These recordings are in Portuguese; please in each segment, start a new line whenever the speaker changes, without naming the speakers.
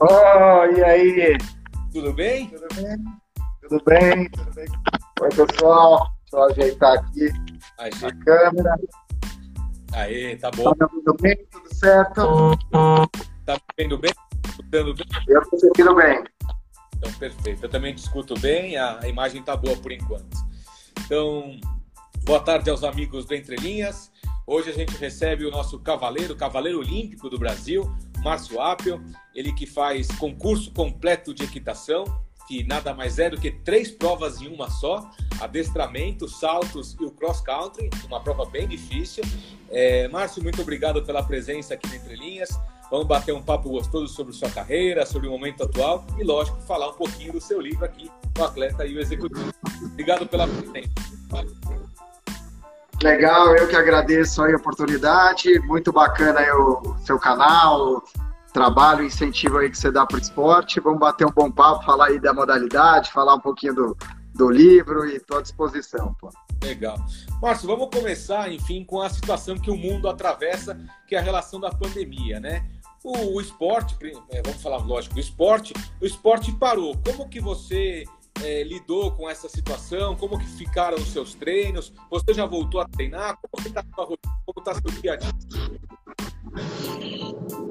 Oh, e aí?
Tudo bem?
Tudo bem? Tudo bem? Tudo bem? Oi, pessoal. Deixa eu ajeitar aqui
Ajeita.
a câmera.
Aê, tá bom.
Tá me ouvindo bem? Tudo certo?
Tá me vendo bem? Escutando bem?
Eu tô ouvindo bem.
Então, perfeito. Eu também te escuto bem, a a imagem tá boa por enquanto. Então, boa tarde aos amigos do Entre Linhas. Hoje a gente recebe o nosso cavaleiro, cavaleiro olímpico do Brasil, Márcio Apel, ele que faz concurso completo de equitação, que nada mais é do que três provas em uma só: adestramento, saltos e o cross country, uma prova bem difícil. É, Márcio, muito obrigado pela presença aqui no Entre Linhas. Vamos bater um papo gostoso sobre sua carreira, sobre o momento atual e, lógico, falar um pouquinho do seu livro aqui, O Atleta e o Executivo. Obrigado pela presença.
Legal, eu que agradeço aí a oportunidade. Muito bacana aí o seu canal, o trabalho, o incentivo aí que você dá para o esporte. Vamos bater um bom papo, falar aí da modalidade, falar um pouquinho do, do livro e estou à disposição. Pô.
Legal. Márcio, vamos começar, enfim, com a situação que o mundo atravessa, que é a relação da pandemia, né? O, o esporte, é, vamos falar lógico, o esporte, o esporte parou. Como que você é, lidou com essa situação? Como que ficaram os seus treinos? Você já voltou a treinar? Como está sua rotina? Como está seu dia a dia?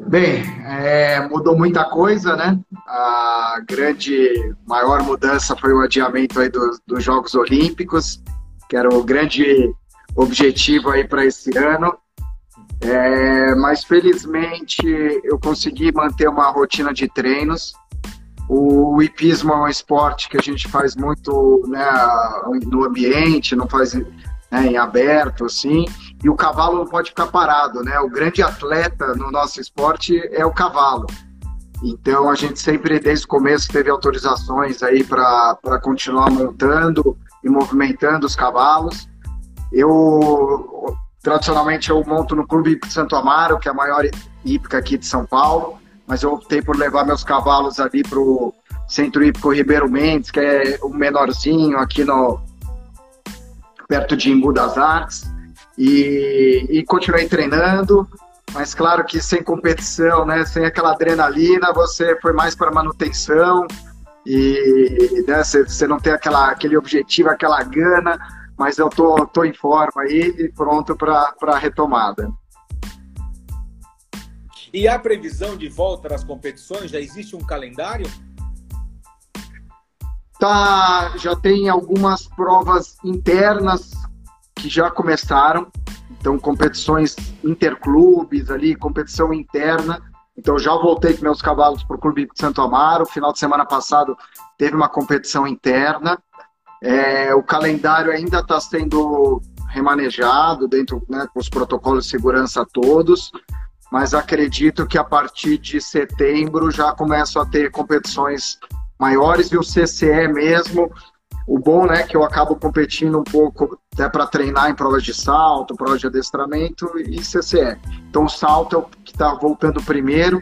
Bem, é, mudou muita coisa, né? A grande, maior mudança foi o adiamento aí dos, dos Jogos Olímpicos, que era o grande objetivo aí para esse ano. É, mas felizmente eu consegui manter uma rotina de treinos. O hipismo é um esporte que a gente faz muito né, no ambiente, não faz né, em aberto, assim, e o cavalo não pode ficar parado, né? O grande atleta no nosso esporte é o cavalo. Então a gente sempre, desde o começo, teve autorizações aí para continuar montando e movimentando os cavalos. Eu tradicionalmente eu monto no Clube Santo Amaro, que é a maior hípica aqui de São Paulo, mas eu optei por levar meus cavalos ali para o Centro Hípico Ribeiro Mendes, que é o menorzinho aqui no perto de Embu das Artes, e, e continuei treinando, mas claro que sem competição, né, sem aquela adrenalina, você foi mais para manutenção e né, você, você não tem aquela, aquele objetivo, aquela gana, mas eu tô, tô em forma aí e pronto para a retomada.
E a previsão de volta às competições? Já existe um calendário?
Tá, já tem algumas provas internas que já começaram. Então, competições interclubes ali, competição interna. Então, já voltei com meus cavalos para o Clube de Santo Amaro. Final de semana passado teve uma competição interna. É, o calendário ainda está sendo remanejado dentro né, com os protocolos de segurança todos, mas acredito que a partir de setembro já começam a ter competições maiores e o CCE mesmo. O bom né, que eu acabo competindo um pouco até para treinar em provas de salto, provas de adestramento e CCE. Então o salto é o que está voltando primeiro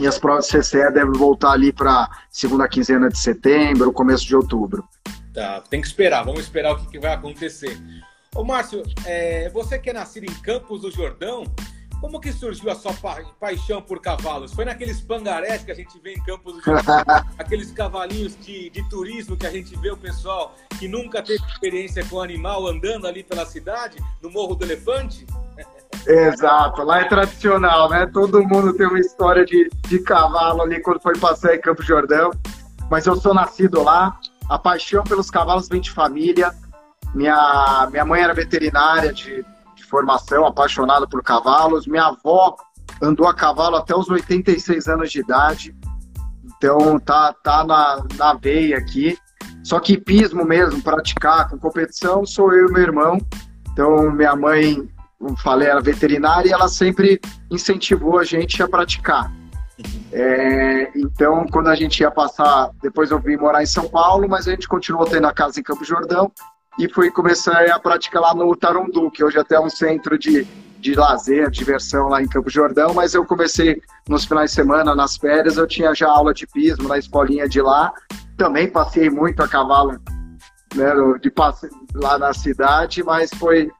e as provas de CCE devem voltar ali para segunda quinzena de setembro, começo de outubro.
Tá, tem que esperar, vamos esperar o que, que vai acontecer. Ô Márcio, é, você que é nascido em Campos do Jordão, como que surgiu a sua pa paixão por cavalos? Foi naqueles pangarés que a gente vê em Campos do Jordão, aqueles cavalinhos de, de turismo que a gente vê o pessoal que nunca teve experiência com animal andando ali pela cidade, no Morro do Elefante?
Exato, lá é tradicional, né? Todo mundo tem uma história de, de cavalo ali quando foi passear em Campos Jordão. Mas eu sou nascido lá, a paixão pelos cavalos vem de família. Minha, minha mãe era veterinária de formação, apaixonada por cavalos. Minha avó andou a cavalo até os 86 anos de idade. Então tá, tá na, na veia aqui. Só que pismo mesmo, praticar com competição, sou eu e meu irmão. Então minha mãe, como falei, era veterinária e ela sempre incentivou a gente a praticar. É, então, quando a gente ia passar, depois eu vim morar em São Paulo, mas a gente continuou tendo a casa em Campo Jordão e fui começar a praticar lá no Tarondu, que hoje até é um centro de, de lazer, diversão lá em Campo Jordão, mas eu comecei nos finais de semana, nas férias, eu tinha já aula de pismo na escolinha de lá, também passei muito a cavalo né, de passe, lá na cidade, mas foi,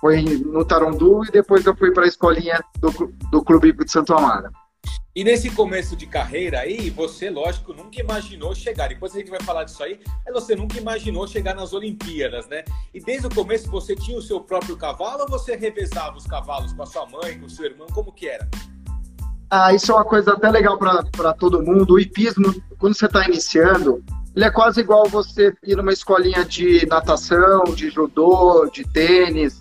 foi no Tarondu e depois eu fui para a escolinha do, do Clube de Santo Amaro.
E nesse começo de carreira aí, você, lógico, nunca imaginou chegar. Depois a gente vai falar disso aí, mas você nunca imaginou chegar nas Olimpíadas, né? E desde o começo você tinha o seu próprio cavalo ou você revezava os cavalos com a sua mãe, com o seu irmão? Como que era?
Ah, isso é uma coisa até legal para todo mundo. O hipismo, quando você está iniciando, ele é quase igual você ir numa escolinha de natação, de judô, de tênis.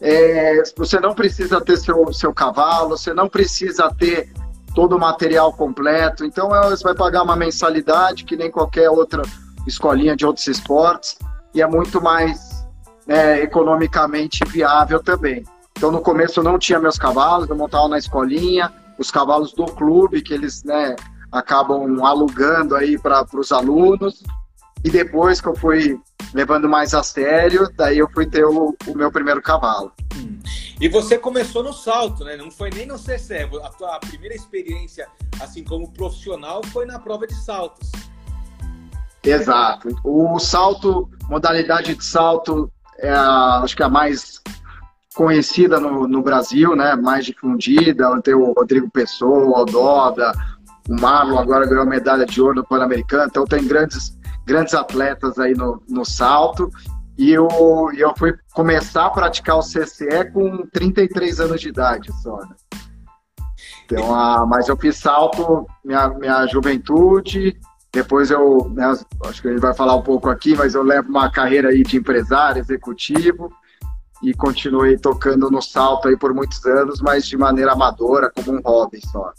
É, você não precisa ter seu, seu cavalo, você não precisa ter todo o material completo. Então, é, você vai pagar uma mensalidade que nem qualquer outra escolinha de outros esportes e é muito mais é, economicamente viável também. Então, no começo eu não tinha meus cavalos, eu montava na escolinha, os cavalos do clube que eles né, acabam alugando aí para os alunos. E depois que eu fui levando mais a sério, daí eu fui ter o, o meu primeiro cavalo.
Hum. E você começou no salto, né? Não foi nem no CC. A tua primeira experiência, assim como profissional, foi na prova de saltos.
Exato. O salto, modalidade de salto, é a, acho que é a mais conhecida no, no Brasil, né? Mais difundida. Tem o Rodrigo Pessoa, o Doda, o Marlon agora ganhou medalha de ouro no Pan-Americano. Então tem grandes, grandes atletas aí no, no salto. E eu, eu fui começar a praticar o CCE com 33 anos de idade só. Né? Então, a, mas eu fiz salto minha, minha juventude. Depois eu, né, acho que a gente vai falar um pouco aqui, mas eu levo uma carreira aí de empresário, executivo e continuei tocando no salto aí por muitos anos, mas de maneira amadora, como um hobby só.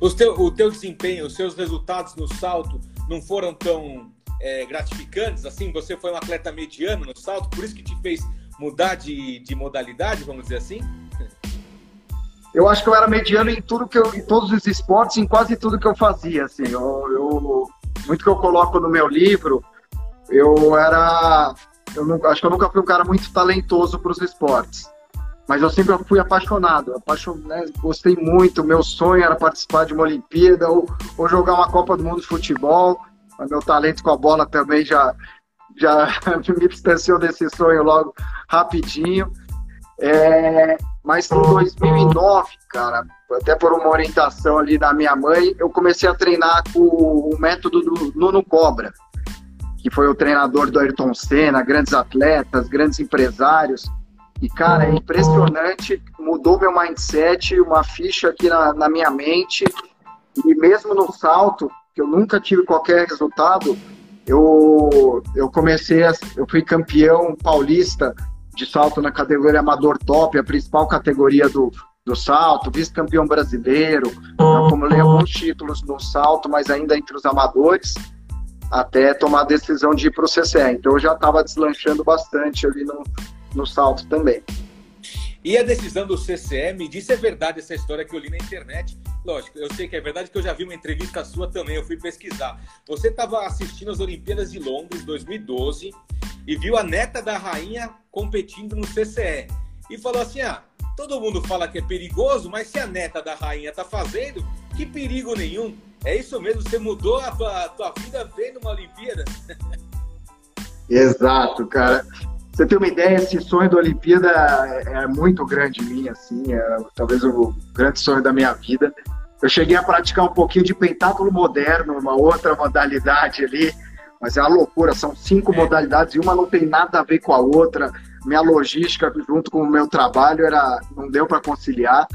O teu, o teu desempenho, os seus resultados no salto não foram tão é, gratificantes? Assim, você foi um atleta mediano no salto, por isso que te fez mudar de, de modalidade, vamos dizer assim?
Eu acho que eu era mediano em tudo que eu, em todos os esportes, em quase tudo que eu fazia. Assim, eu, eu muito que eu coloco no meu livro, eu era eu não, acho que eu nunca fui um cara muito talentoso para os esportes. Mas eu sempre fui apaixonado, apaixon, né, gostei muito. Meu sonho era participar de uma Olimpíada ou, ou jogar uma Copa do Mundo de futebol. Mas meu talento com a bola também já, já me distanciou desse sonho logo rapidinho. É, mas em 2009, cara, até por uma orientação ali da minha mãe, eu comecei a treinar com o método do Nuno Cobra que foi o treinador do Ayrton Senna, grandes atletas, grandes empresários. E, cara, é impressionante, mudou meu mindset, uma ficha aqui na, na minha mente. E mesmo no salto, que eu nunca tive qualquer resultado, eu, eu comecei, a, eu fui campeão paulista de salto na categoria amador top, a principal categoria do, do salto, vice-campeão brasileiro, eu acumulei alguns títulos no salto, mas ainda entre os amadores até tomar a decisão de ir para o CCE. Então eu já estava deslanchando bastante ali no, no salto também.
E a decisão do CCE, me disse é verdade essa história que eu li na internet. Lógico, eu sei que é verdade que eu já vi uma entrevista sua também, eu fui pesquisar. Você estava assistindo as Olimpíadas de Londres 2012 e viu a neta da rainha competindo no CCE. E falou assim: ah, todo mundo fala que é perigoso, mas se a neta da rainha está fazendo, que perigo nenhum. É isso mesmo, você mudou a a tua vida vendo uma Olimpíada?
Exato, cara. Você tem uma ideia, esse sonho da Olimpíada é, é muito grande em mim, assim, é talvez o grande sonho da minha vida. Eu cheguei a praticar um pouquinho de pentáculo moderno, uma outra modalidade ali, mas é uma loucura, são cinco é. modalidades e uma não tem nada a ver com a outra. Minha logística junto com o meu trabalho era não deu para conciliar.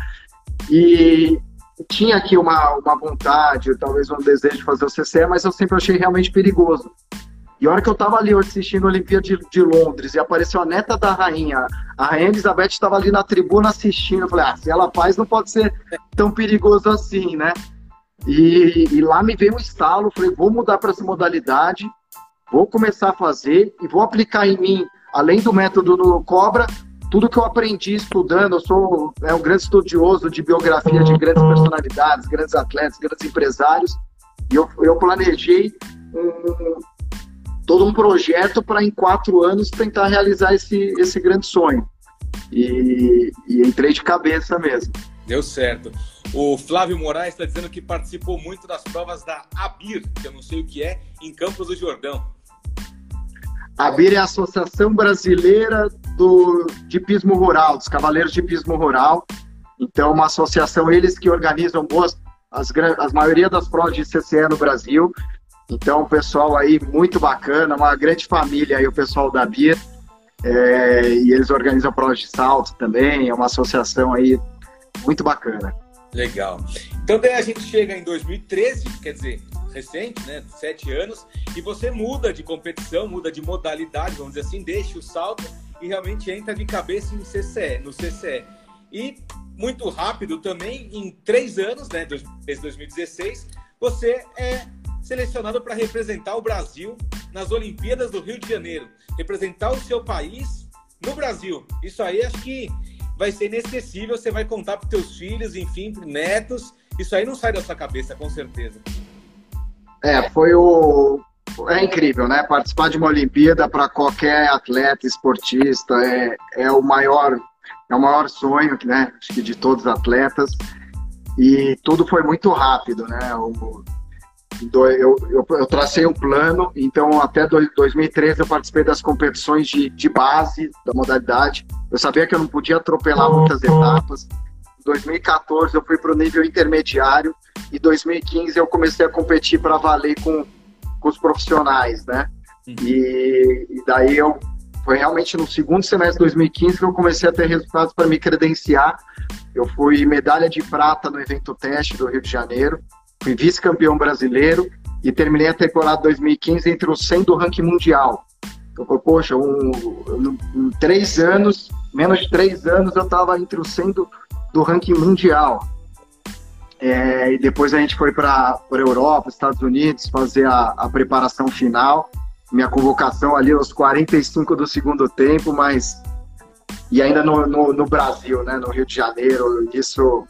E tinha aqui uma, uma vontade, talvez um desejo de fazer o CCE, mas eu sempre achei realmente perigoso. E a hora que eu estava ali assistindo a Olimpíada de, de, Londres e apareceu a neta da rainha, a rainha Elizabeth estava ali na tribuna assistindo, eu falei, ah, se ela faz não pode ser tão perigoso assim, né? E, e lá me veio um estalo, falei, vou mudar para essa modalidade, vou começar a fazer e vou aplicar em mim, além do método no Cobra, tudo que eu aprendi estudando, eu sou é, um grande estudioso de biografia de grandes personalidades, grandes atletas, grandes empresários, e eu, eu planejei um, todo um projeto para em quatro anos tentar realizar esse, esse grande sonho. E, e entrei de cabeça mesmo.
Deu certo. O Flávio Moraes está dizendo que participou muito das provas da ABIR, que eu não sei o que é, em Campos do Jordão.
ABIR é a Associação Brasileira do, de Pismo Rural, dos Cavaleiros de Pismo Rural. Então, uma associação, eles que organizam boas, as, as maioria das provas de CCE no Brasil. Então, pessoal aí muito bacana, uma grande família aí, o pessoal da BIR. É, e eles organizam provas de salto também, é uma associação aí muito bacana.
Legal. Então daí a gente chega em 2013, quer dizer, recente, né? Sete anos, e você muda de competição, muda de modalidade, vamos dizer assim, deixa o salto e realmente entra de cabeça em CCE, no CCE. E muito rápido também, em três anos, né? 2016, você é selecionado para representar o Brasil nas Olimpíadas do Rio de Janeiro, representar o seu país no Brasil. Isso aí acho que vai ser inesquecível, você vai contar para teus filhos, enfim, netos. Isso aí não sai da sua cabeça, com certeza.
É, foi o. É incrível, né? Participar de uma Olimpíada para qualquer atleta, esportista, é, é o maior é o maior sonho, né? Acho que de todos os atletas. E tudo foi muito rápido, né? Eu, eu, eu, eu tracei um plano, então até 2013 eu participei das competições de, de base da modalidade. Eu sabia que eu não podia atropelar muitas etapas. Em 2014 eu fui para o nível intermediário e 2015 eu comecei a competir para valer com, com os profissionais, né? E, e, daí eu foi realmente no segundo semestre de 2015 que eu comecei a ter resultados para me credenciar. Eu fui medalha de prata no evento teste do Rio de Janeiro, fui vice-campeão brasileiro e terminei a temporada 2015 entre os 100 do ranking mundial. Falei, poxa, um, um, em três anos, menos de três anos, eu estava entre os 100 do, do ranking mundial. É, e depois a gente foi para a Europa, Estados Unidos, fazer a, a, preparação final. Minha convocação ali aos 45 do segundo tempo, mas. E ainda no, no, no Brasil, né, no Rio de Janeiro, isso,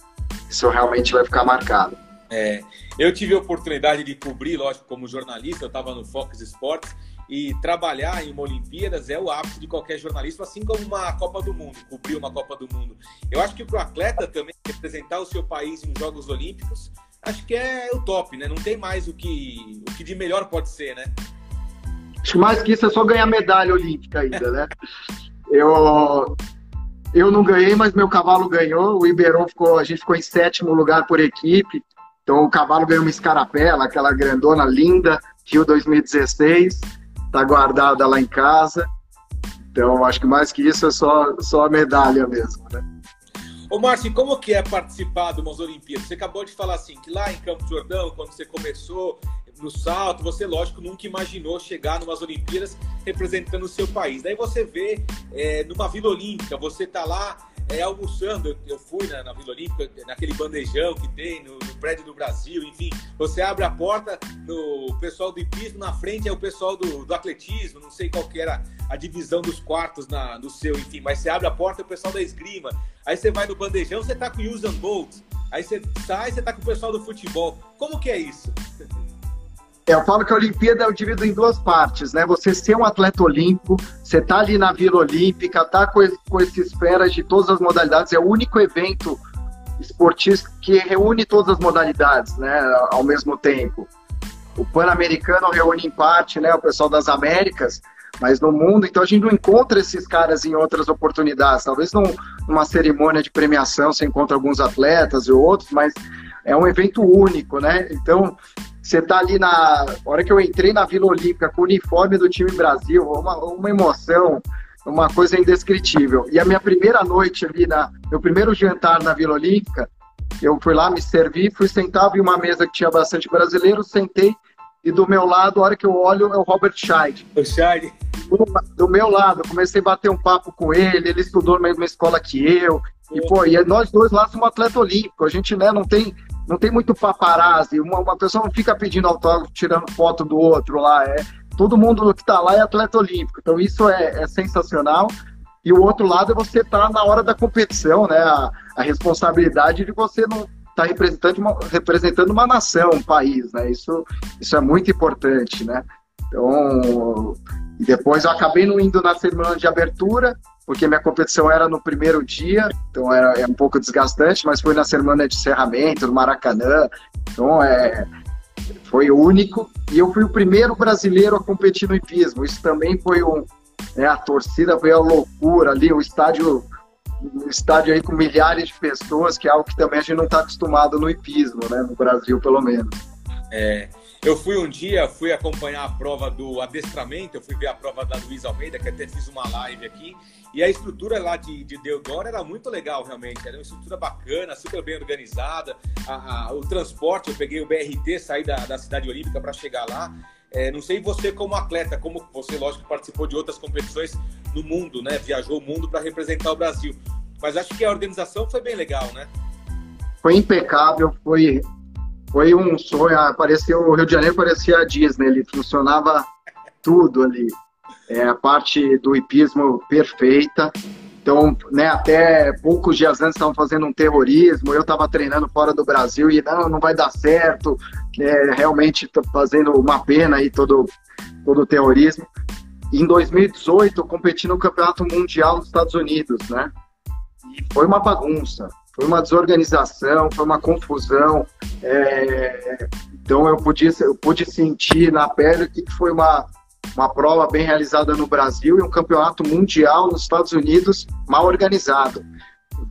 isso realmente vai ficar marcado.
É, eu tive a oportunidade de cobrir, lógico, como jornalista, eu estava no Fox Sports, e trabalhar em uma Olimpíadas é o ápice de qualquer jornalista, assim como uma Copa do Mundo, cobrir uma Copa do Mundo. Eu acho que para o atleta também representar o seu país em Jogos Olímpicos, acho que é o top, né? Não tem mais o que, o que de melhor pode ser, né?
Acho mais que isso é só ganhar medalha olímpica ainda, né? eu, eu não ganhei, mas meu cavalo ganhou. O Iberon ficou, a gente ficou em sétimo lugar por equipe. Então o cavalo ganhou uma escarapela, aquela grandona linda, Rio 2016 tá guardada lá em casa. Então, acho que mais que isso é só, só a medalha mesmo, né?
Ô, Márcio, como que é participar de umas Olimpíadas? Você acabou de falar assim, que lá em Campo Jordão, quando você começou no salto, você, lógico, nunca imaginou chegar numas Olimpíadas representando o seu país. Daí você vê é, numa Vila Olímpica, você tá lá é, almoçando. Eu, fui na, na, Vila Olímpica, naquele bandejão que tem no, no, prédio do Brasil, enfim. Você abre a porta, no pessoal do hipismo na frente é o pessoal do, do atletismo, não sei qual que era a divisão dos quartos na, no seu, enfim. Mas você abre a porta é o pessoal da esgrima. Aí você vai no bandejão, você tá com o Usain Bolt. Aí você sai, você tá com o pessoal do futebol. Como que é isso?
É, eu falo que a Olimpíada eu divido em duas partes, né? Você ser um atleta olímpico, você tá ali na Vila Olímpica, tá com, esse, com esses de todas as modalidades, é o único evento esportista que reúne todas as modalidades, né, ao mesmo tempo. O Pan-Americano reúne em parte, né, o pessoal das Américas, mas no mundo, então a gente não encontra esses caras em outras oportunidades. Talvez num, numa cerimônia de premiação você encontra alguns atletas e outros, mas é um evento único, né? Então, você tá ali na. A hora que eu entrei na Vila Olímpica com o uniforme do time Brasil, uma, uma emoção, uma coisa indescritível. E a minha primeira noite ali, na, meu primeiro jantar na Vila Olímpica, eu fui lá, me servi, fui sentado em uma mesa que tinha bastante brasileiro, sentei, e do meu lado, a hora que eu olho, é o Robert Scheid.
O Scheid?
Do, do, meu lado, comecei a bater um papo com ele, ele estudou na mesma escola que eu, e, pô, e nós dois lá somos atleta olímpico, a gente, né, não tem não tem muito paparazzi, uma, uma pessoa não fica pedindo autógrafo, tirando foto do outro lá, é, todo mundo que está lá é atleta olímpico, então isso é, é, sensacional. E o outro lado é você estar tá na hora da competição, né? A, a responsabilidade de você não estar tá representando uma, representando uma nação, um país, né? Isso, isso é muito importante, né? Então, depois eu acabei não indo na cerimônia de abertura, porque minha competição era no primeiro dia, então era, é um pouco desgastante, mas foi na semana de encerramento, no Maracanã, então é, foi único. E eu fui o primeiro brasileiro a competir no hipismo, isso também foi um. Né, a torcida foi a loucura ali, o estádio um estádio aí com milhares de pessoas, que é algo que também a gente não está acostumado no hipismo, né? No Brasil, pelo menos.
É, eu fui um dia, fui acompanhar a prova do adestramento, eu fui ver a prova da Luiz Almeida, que até fiz uma live aqui, e a estrutura lá de, de Deodoro era muito legal, realmente. Era uma estrutura bacana, super bem organizada. A, a, o transporte, eu peguei o BRT, saí da, da cidade olímpica para chegar lá. É, não sei você como atleta, como você, lógico, participou de outras competições no mundo, né? Viajou o mundo para representar o Brasil. Mas acho que a organização foi bem legal, né?
Foi impecável, foi, foi um sonho. Apareceu, o Rio de Janeiro parecia a Disney, ele funcionava tudo ali. É, a parte do hipismo perfeita. Então, né, até poucos dias antes estavam fazendo um terrorismo, eu estava treinando fora do Brasil e não, não vai dar certo, é, realmente fazendo uma pena aí todo, todo o terrorismo. Em 2018 eu competi no Campeonato Mundial nos Estados Unidos, né? E foi uma bagunça, foi uma desorganização, foi uma confusão. É... Então eu pude, eu pude sentir na pele que foi uma, uma prova bem realizada no Brasil e um campeonato mundial nos Estados Unidos mal organizado.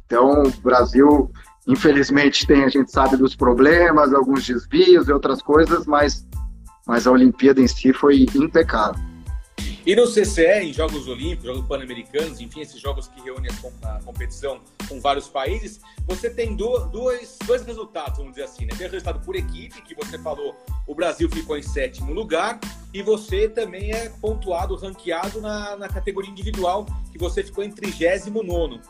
Então, o Brasil, infelizmente, tem, a gente sabe dos problemas, alguns desvios e outras coisas, mas, mas a Olimpíada em si foi impecável.
E no CCE, em Jogos Olímpicos, Jogos Pan-Americanos, enfim, esses jogos que reúnem a competição com vários países, você tem dois, dois resultados, vamos dizer assim, né? Tem o resultado por equipe, que você falou, o Brasil ficou em sétimo lugar, e você também é pontuado, ranqueado na, na categoria individual, que você ficou em 39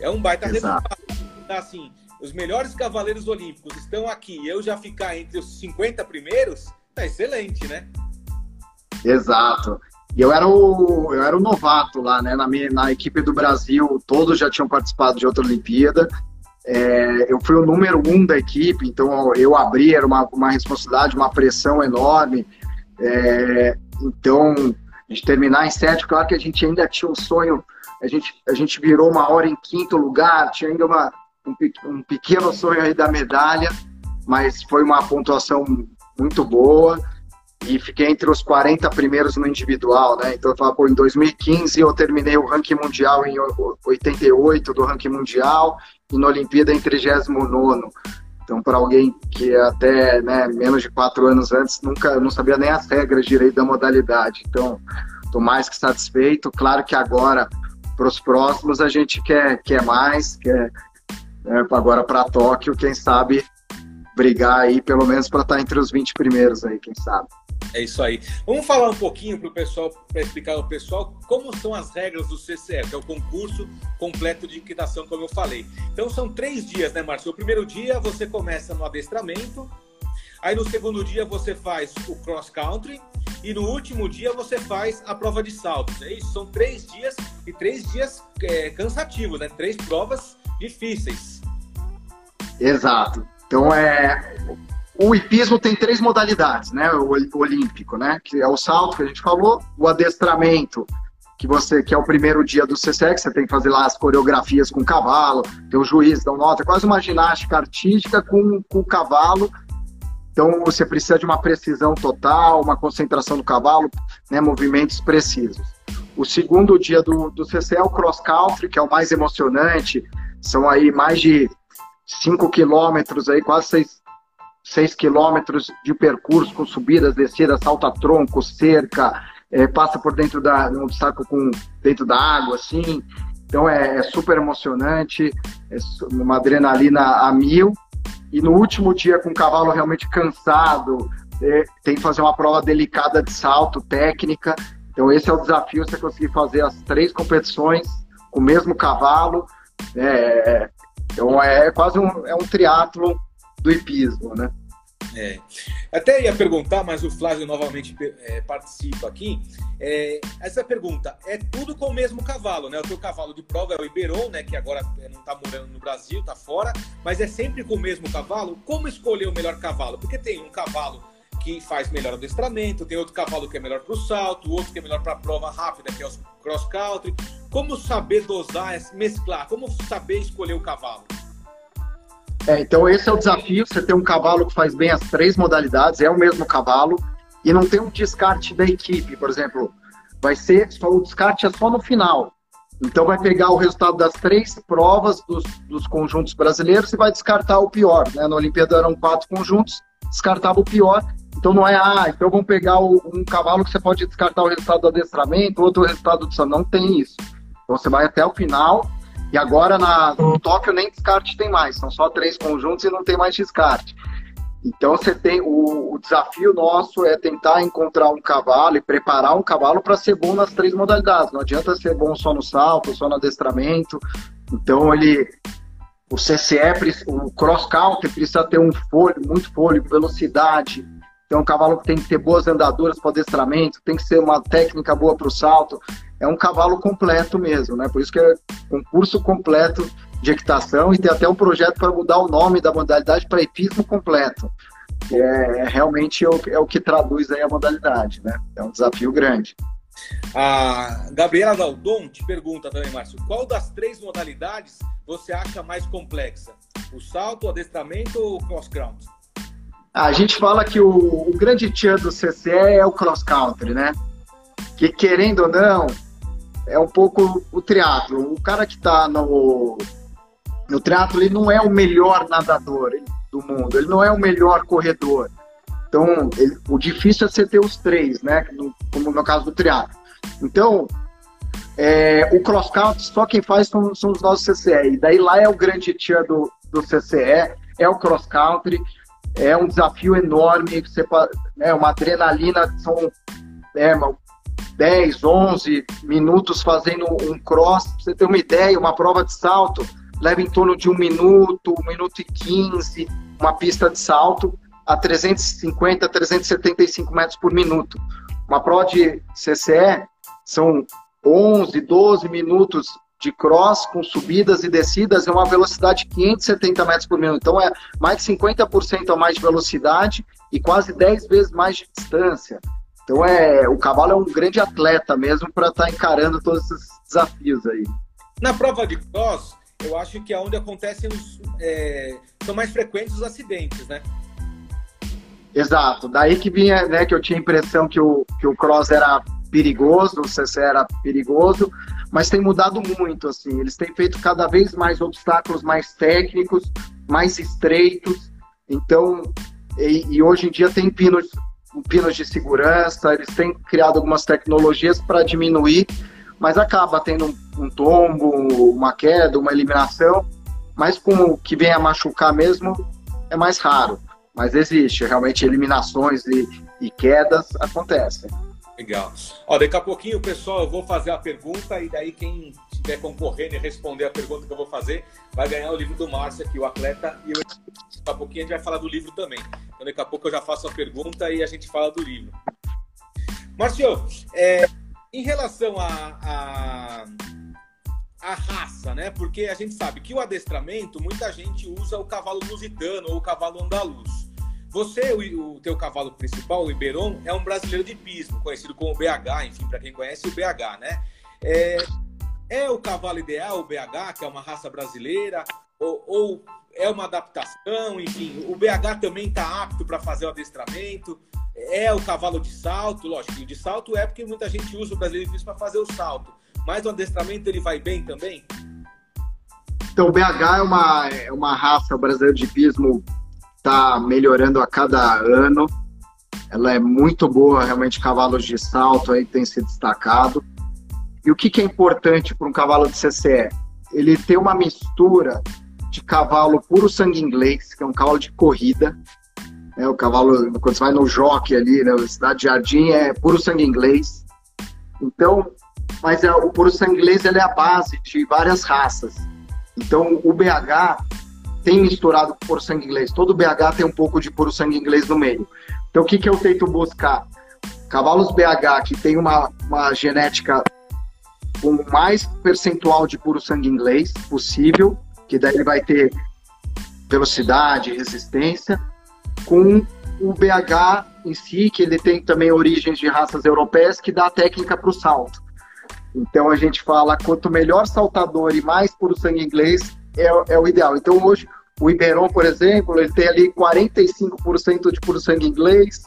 É um baita Exato. resultado. Então, assim, os melhores cavaleiros olímpicos estão aqui, eu já ficar entre os 50 primeiros, tá excelente, né?
Exato. E eu era o, eu era o novato lá, né? Na, minha, na equipe do Brasil, todos já tinham participado de outra Olimpíada. É, eu fui o número um da equipe, então eu abri, era uma, uma responsabilidade, uma pressão enorme. É, então, a gente terminar em sétimo, claro que a gente ainda tinha um sonho, a gente, a gente virou uma hora em quinto lugar, tinha ainda uma, um, um pequeno sonho aí da medalha, mas foi uma pontuação muito boa e fiquei entre os 40 primeiros no individual, né? Então eu falo, pô, em 2015 eu terminei o ranking mundial em 88 do ranking mundial e na Olimpíada em 39 então, para alguém que até né, menos de quatro anos antes nunca não sabia nem as regras direito da modalidade. Então, estou mais que satisfeito. Claro que agora, para os próximos, a gente quer, quer mais, quer né, agora para Tóquio, quem sabe brigar aí, pelo menos para estar tá entre os 20 primeiros aí, quem sabe.
É isso aí. Vamos falar um pouquinho para o pessoal, para explicar ao pessoal como são as regras do CCF, que é o concurso completo de equitação, como eu falei. Então são três dias, né, Márcio? O primeiro dia você começa no adestramento, aí no segundo dia você faz o cross country e no último dia você faz a prova de saltos. É isso? São três dias e três dias é, cansativos, né? Três provas difíceis.
Exato. Então é o hipismo tem três modalidades, né? O, olímpico, né? Que é o salto que a gente falou, o adestramento, que você que é o primeiro dia do CSEC, você tem que fazer lá as coreografias com o cavalo, tem o juiz dá nota, é quase uma ginástica artística com, com o cavalo. Então você precisa de uma precisão total, uma concentração do cavalo, né? Movimentos precisos. O segundo dia do, do CC é o cross country, que é o mais emocionante. São aí mais de 5 quilômetros, aí, quase 6, 6 quilômetros de percurso com subidas, descidas, salta-tronco, cerca, é, passa por dentro da um saco com dentro da água, assim. Então é, é super emocionante, é uma adrenalina a mil. E no último dia, com o cavalo realmente cansado, é, tem que fazer uma prova delicada de salto, técnica. Então esse é o desafio, você conseguir fazer as três competições com o mesmo cavalo. É, então é quase um, é um triatlo do hipismo, né?
É. Até ia perguntar, mas o Flávio novamente é, participa aqui. É, essa pergunta é tudo com o mesmo cavalo, né? O teu cavalo de prova é o Iberon, né? Que agora é, não está morando no Brasil, está fora, mas é sempre com o mesmo cavalo. Como escolher o melhor cavalo? Porque tem um cavalo que faz melhor adestramento, tem outro cavalo que é melhor para o salto, outro que é melhor para a prova rápida, que é o cross country. Como saber dosar, mesclar? Como saber escolher o cavalo?
É, então esse é o desafio, você tem um cavalo que faz bem as três modalidades, é o mesmo cavalo, e não tem um descarte da equipe, por exemplo, vai ser, só o descarte é só no final. Então vai pegar o resultado das três provas dos, dos conjuntos brasileiros e vai descartar o pior. Né? Na Olimpíada eram quatro conjuntos, descartava o pior. Então não é, ah, então vamos pegar um cavalo que você pode descartar o resultado do adestramento, outro resultado do Não tem isso. Então você vai até o final e agora na, no Tóquio nem descarte tem mais, são só três conjuntos e não tem mais descarte. Então você tem o, o, desafio nosso é tentar encontrar um cavalo e preparar um cavalo para ser bom nas três modalidades. Não adianta ser bom só no salto, só no adestramento. Então ele o CCE, o cross country precisa ter um fôlego, muito fôlego, velocidade. Então, um cavalo que tem que ter boas andaduras para adestramento, tem que ser uma técnica boa para o salto. É um cavalo completo mesmo, né? Por isso que é um curso completo de equitação e tem até um projeto para mudar o nome da modalidade para hipismo completo. Que é, é realmente o, é o que traduz aí a modalidade, né? É um desafio grande.
A Gabriela Daldon te pergunta também, Márcio, qual das três modalidades você acha mais complexa? O salto, o adestramento ou o cross country?
A gente fala que o, o grande tchan do CCE é o cross country, né? Que querendo ou não, é um pouco o triatlo. O cara que está no no triatlo ele não é o melhor nadador do mundo, ele não é o melhor corredor. Então, ele, o difícil é você ter os três, né? No, como no caso do triatlo. Então, é, o cross country só quem faz são, são, os nossos CCE. E daí lá é o grande tia do, do CCE, é o cross country, é um desafio enorme, você, é uma adrenalina, são é, 10, 11 minutos fazendo um cross, pra você ter uma ideia, uma prova de salto leva em torno de um minuto, um minuto e quinze, uma pista de salto a 350, 375 metros por minuto. Uma prova de CCE são 11, 12 minutos de cross com subidas e descidas é uma velocidade de 570 metros por minuto. Então é mais de 50% a mais de velocidade e quase 10 vezes mais de distância. Então é o cavalo é um grande atleta mesmo para estar tá encarando todos esses desafios aí.
Na prova de cross, eu acho que é onde acontecem os. É, são mais frequentes os acidentes, né?
Exato. Daí que vinha, né, que eu tinha a impressão que o, que o cross era perigoso, o CC era perigoso, mas tem mudado muito, assim. Eles têm feito cada vez mais obstáculos mais técnicos, mais estreitos. Então, e, e hoje em dia tem pinos, pinos de segurança, eles têm criado algumas tecnologias para diminuir mas acaba tendo um, um tombo, uma queda, uma eliminação, mas como que vem a machucar mesmo é mais raro. Mas existe, realmente eliminações e, e quedas acontecem.
Legal. Ó, daqui a pouquinho, pessoal, eu vou fazer a pergunta e daí quem estiver concorrendo e responder a pergunta que eu vou fazer vai ganhar o livro do Márcio aqui, o atleta. E eu, daqui a pouquinho a gente vai falar do livro também. Então daqui a pouco eu já faço a pergunta e a gente fala do livro. Márcio, é, em relação a, a, a, raça, né? Porque a gente sabe que o adestramento, muita gente usa o cavalo lusitano ou o cavalo andaluz. Você, o, o teu cavalo principal, o Iberon, é um brasileiro de pismo, conhecido como BH, enfim, para quem conhece o BH, né? É, é o cavalo ideal, o BH, que é uma raça brasileira, ou, ou é uma adaptação, enfim, o BH também está apto para fazer o adestramento. É o cavalo de salto, lógico, de salto é porque muita gente usa o brasileiro para fazer o salto. Mas o adestramento ele vai bem também?
Então, o BH é uma, é uma raça brasileira de pismo, está melhorando a cada ano. Ela é muito boa, realmente, cavalos de salto aí tem se destacado. E o que, que é importante para um cavalo de CCE? Ele tem uma mistura de cavalo puro sangue inglês, que é um cavalo de corrida, né? O cavalo, quando você vai no jockey ali, né? Cidade Jardim, é puro sangue inglês. Então, mas é, o puro sangue inglês ele é a base de várias raças. Então, o BH tem misturado com puro sangue inglês. Todo BH tem um pouco de puro sangue inglês no meio. Então, o que, que eu tento buscar? Cavalos BH que tem uma, uma genética com mais percentual de puro sangue inglês possível, que daí ele vai ter velocidade, resistência, com o BH em si, que ele tem também origens de raças europeias, que dá técnica para o salto. Então a gente fala, quanto melhor saltador e mais puro sangue inglês, é, é o ideal. Então hoje, o Iberon, por exemplo, ele tem ali 45% de puro sangue inglês,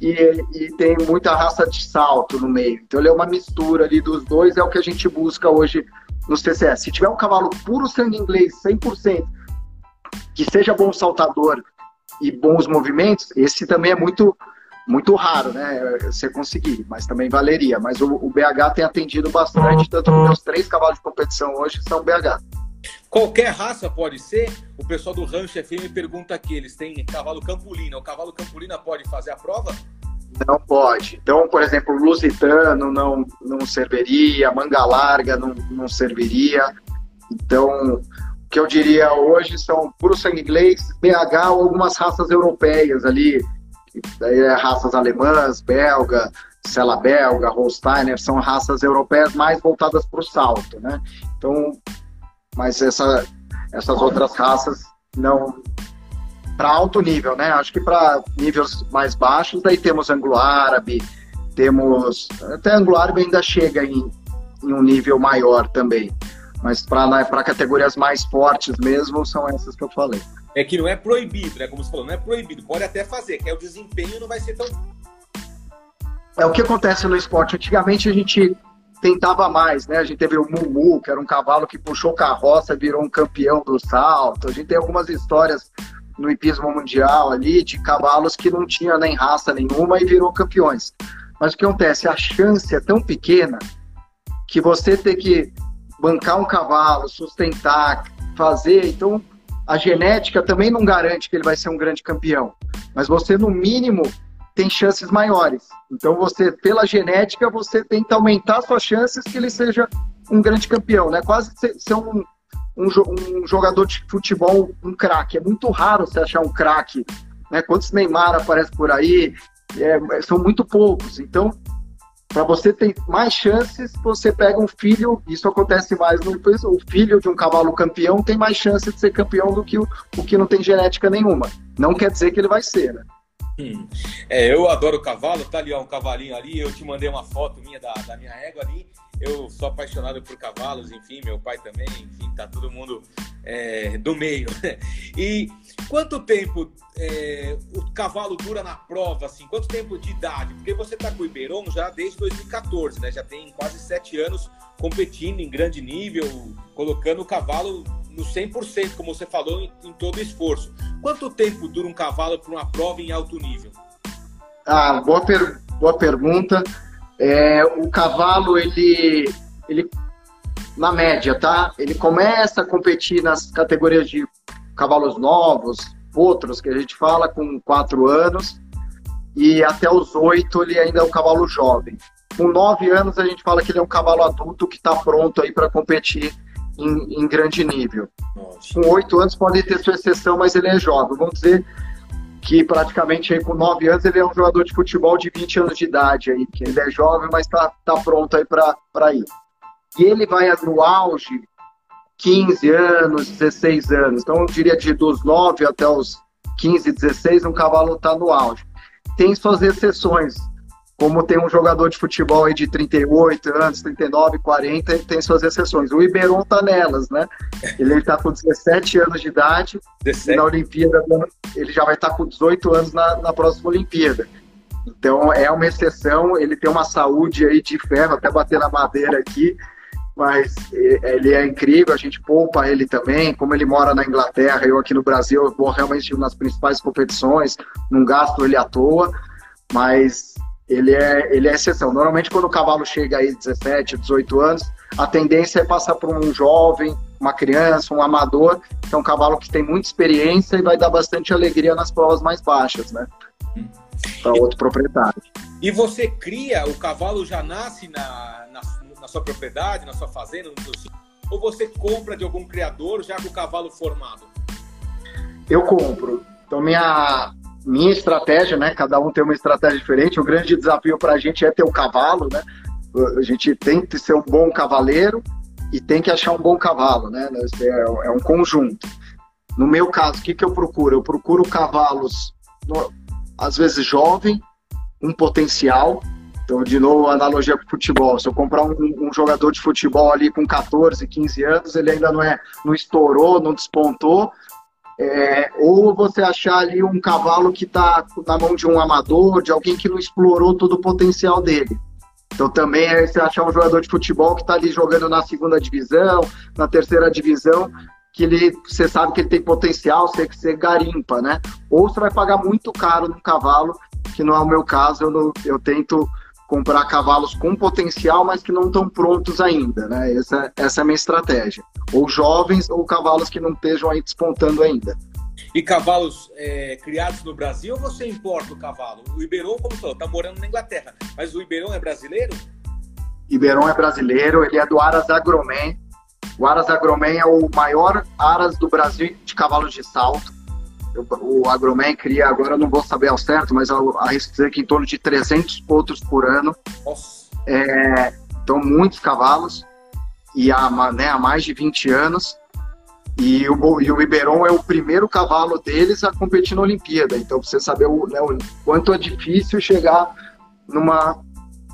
e, e, tem muita raça de salto no meio. Então ele é uma mistura ali dos dois, é o que a gente busca hoje nos TCS. Se tiver um cavalo puro sangue inglês, 100%, que seja bom saltador e bons movimentos, esse também é muito muito raro, né? Você conseguir, mas também valeria. Mas o, o BH tem atendido bastante, tanto que meus três cavalos de competição hoje são BH.
Qualquer raça pode ser? O pessoal do Rancho FM pergunta aqui: eles têm cavalo Campolina. O cavalo Campolina pode fazer a prova?
Não pode. Então, por exemplo, Lusitano não, não serviria, Manga Larga não, não serviria. Então, o que eu diria hoje são puro sangue inglês, BH ou algumas raças europeias ali, daí é raças alemãs, belga, Sela belga, Holsteiner, são raças europeias mais voltadas para o salto, né? Então, mas essa, essas outras raças não para alto nível, né? Acho que para níveis mais baixos, daí temos anglo-árabe, temos até anglo-árabe ainda chega em, em, um nível maior também, mas para né, para categorias mais fortes mesmo são essas que eu falei.
É que não é proibido, né? Como você falou, não é proibido, pode até fazer, que é o desempenho não vai ser tão
é o que acontece no esporte. Antigamente a gente tentava mais, né? A gente teve o Mumu, que era um cavalo que puxou carroça, virou um campeão do salto. A gente tem algumas histórias no hipismo mundial ali de cavalos que não tinha nem raça nenhuma e virou campeões. Mas o que acontece? A chance é tão pequena que você tem que bancar um cavalo, sustentar, fazer. Então, a genética também não garante que ele vai ser um grande campeão. Mas você, no mínimo, tem chances maiores. Então você, pela genética, você tenta aumentar suas chances que ele seja um grande campeão, né? Quase ser um, um, um jogador de futebol, um craque. É muito raro você achar um craque, né? Quantos Neymar aparece por aí? É, são muito poucos. Então, para você ter mais chances, você pega um filho, isso acontece mais no o filho de um cavalo campeão tem mais chance de ser campeão do que o, o que não tem genética nenhuma. Não quer dizer que ele vai ser, né?
É, eu adoro cavalo, tá ali ó, um cavalinho ali, eu te mandei uma foto minha da, da minha égua ali. Eu sou apaixonado por cavalos, enfim, meu pai também, enfim, tá todo mundo é, do meio. E quanto tempo é, o cavalo dura na prova, assim? Quanto tempo de idade? Porque você tá com o Iberon já desde 2014, né? Já tem quase sete anos competindo em grande nível, colocando o cavalo no 100%, como você falou, em, em todo esforço. Quanto tempo dura um cavalo para uma prova em alto nível?
Ah, boa, per boa pergunta. É, o cavalo, ele, ele, na média, tá? Ele começa a competir nas categorias de cavalos novos, outros que a gente fala, com quatro anos, e até os oito ele ainda é um cavalo jovem. Com nove anos a gente fala que ele é um cavalo adulto que está pronto aí para competir em, em grande nível. Nossa. Com oito anos pode ter sua exceção, mas ele é jovem. Vamos dizer que praticamente aí, com nove anos ele é um jogador de futebol de 20 anos de idade aí, que ele é jovem, mas está tá pronto aí para ir. E ele vai no auge 15 anos, 16 anos. Então eu diria de dos 9 até os 15, 16, um cavalo está no auge. Tem suas exceções como tem um jogador de futebol aí de 38 anos, 39, 40, ele tem suas exceções. O Iberon tá nelas, né? Ele está com 17 anos de idade 17. e na Olimpíada ele já vai estar tá com 18 anos na, na próxima Olimpíada. Então é uma exceção, ele tem uma saúde aí de ferro, até bater na madeira aqui, mas ele é incrível, a gente poupa ele também, como ele mora na Inglaterra, eu aqui no Brasil, eu vou realmente nas principais competições, não gasto ele à toa, mas ele é, ele é exceção. Normalmente, quando o cavalo chega aí 17, 18 anos, a tendência é passar para um jovem, uma criança, um amador, que é um cavalo que tem muita experiência e vai dar bastante alegria nas provas mais baixas, né? Para outro proprietário.
E você cria, o cavalo já nasce na, na, na sua propriedade, na sua fazenda, no seu sítio, ou você compra de algum criador já com o cavalo formado?
Eu compro. Então, minha, minha estratégia, né? Cada um tem uma estratégia diferente. O grande desafio para a gente é ter o cavalo, né? A gente tem que ser um bom cavaleiro e tem que achar um bom cavalo, né? É, é um conjunto. No meu caso, o que, que eu procuro? Eu procuro cavalos, às vezes jovem, um potencial. Então, de novo, analogia com futebol. Se eu comprar um, um, jogador de futebol ali com 14, 15 anos, ele ainda não é, não estourou, não despontou, É, ou você achar ali um cavalo que está na mão de um amador, de alguém que não explorou todo o potencial dele. Então também é você achar um jogador de futebol que está ali jogando na segunda divisão, na terceira divisão, que ele, você sabe que ele tem potencial, você, você garimpa, né? Ou você vai pagar muito caro num cavalo, que não é o meu caso, eu, não, eu tento comprar cavalos com potencial, mas que não estão prontos ainda, né? Essa, essa é a minha estratégia. Ou jovens ou cavalos que não estejam aí despontando ainda.
E cavalos é, criados no Brasil ou você importa o cavalo? O Iberon, como falou, está morando na Inglaterra, mas o Iberon é brasileiro?
Iberon é brasileiro, ele é do Aras Agromen. O Aras Agromen é o maior aras do Brasil de cavalos de salto o Agroman cria, agora eu não vou saber ao certo, mas arrisco dizer que em torno de 300 outros por ano. É, então, muitos cavalos, e há, né, há mais de 20 anos. E o, e o Iberon é o primeiro cavalo deles a competir na Olimpíada. Então, você saber o, né, o quanto é difícil chegar numa,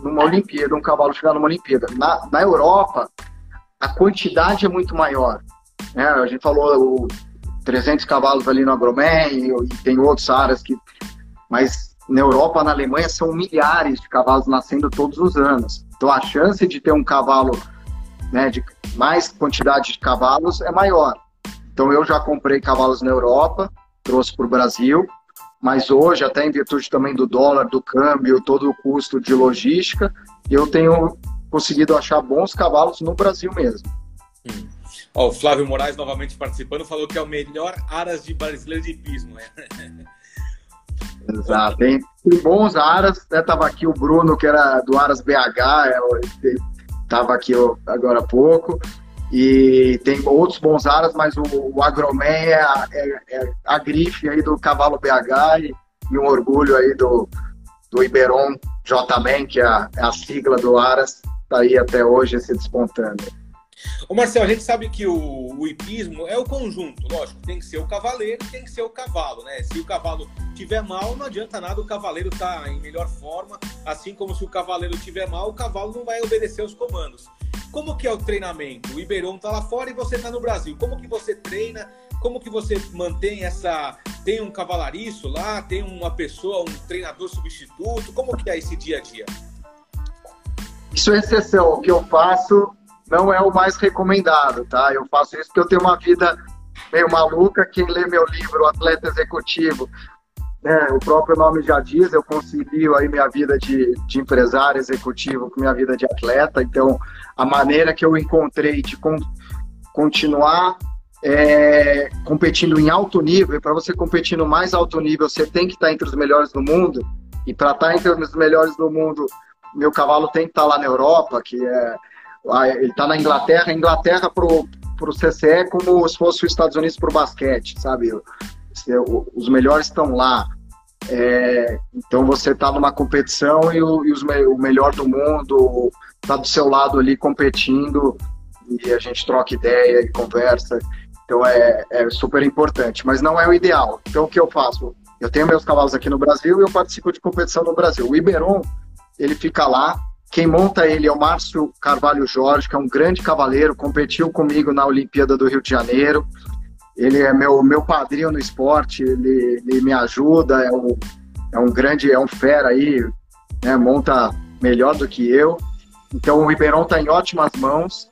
numa Olimpíada, um cavalo chegar numa Olimpíada. Na, na Europa, a quantidade é muito maior. Né? A gente falou, o, 300 cavalos ali no Agromen e, e tem outros áreas que. Mas na Europa, na Alemanha, são milhares de cavalos nascendo todos os anos. Então a chance de ter um cavalo, né, de mais quantidade de cavalos é maior. Então eu já comprei cavalos na Europa, trouxe para o Brasil, mas hoje, até em virtude também do dólar, do câmbio, todo o custo de logística, eu tenho conseguido achar bons cavalos no Brasil mesmo.
Hum. Ó, o Flávio Moraes novamente participando falou que é o melhor aras de brasileiro de pismo, né?
Exato, tem, bons aras, né? Tava aqui o Bruno, que era do Aras BH, estava aqui agora há pouco, e tem outros bons aras, mas o, o Agroman é a, é, é a, grife aí do cavalo BH e, e, um orgulho aí do, do Iberon J-Man, que é a, é a sigla do Aras, tá aí até hoje se despontando.
Ô Marcel, a gente sabe que o, o hipismo é o conjunto, lógico, tem que ser o cavaleiro tem que ser o cavalo, né? Se o cavalo tiver mal, não adianta nada o cavaleiro tá em melhor forma, assim como se o cavaleiro tiver mal, o cavalo não vai obedecer os comandos. Como que é o treinamento? O Iberon tá lá fora e você tá no Brasil. Como que você treina? Como que você mantém essa... Tem um cavalariço lá? Tem uma pessoa, um treinador substituto? Como que é esse dia a dia?
Isso é exceção. O que eu faço não é o mais recomendado, tá? Eu faço isso porque eu tenho uma vida meio maluca. Quem lê meu livro, Atleta Executivo, né, o próprio nome já diz, eu concilio aí minha vida de, de empresário executivo com minha vida de atleta. Então, a maneira que eu encontrei de con continuar é, competindo em alto nível, para você competir no mais alto nível, você tem que estar entre os melhores do mundo. E para estar entre os melhores do mundo, meu cavalo tem que estar lá na Europa, que é ele está na Inglaterra, Inglaterra pro, pro CCE como se fosse os Estados Unidos pro basquete, sabe? Os melhores estão lá. É, então você está numa competição e, o, e os, o melhor do mundo está do seu lado ali competindo e a gente troca ideia e conversa. Então é, é super importante, mas não é o ideal. Então o que eu faço? Eu tenho meus cavalos aqui no Brasil e eu participo de competição no Brasil. O Iberon, ele fica lá, quem monta ele é o Márcio Carvalho Jorge, que é um grande cavaleiro, competiu comigo na Olimpíada do Rio de Janeiro. Ele é meu, meu padrinho no esporte, ele, ele me ajuda, é um, é um grande, é um fera aí, né, monta melhor do que eu. Então o Ribeirão está em ótimas mãos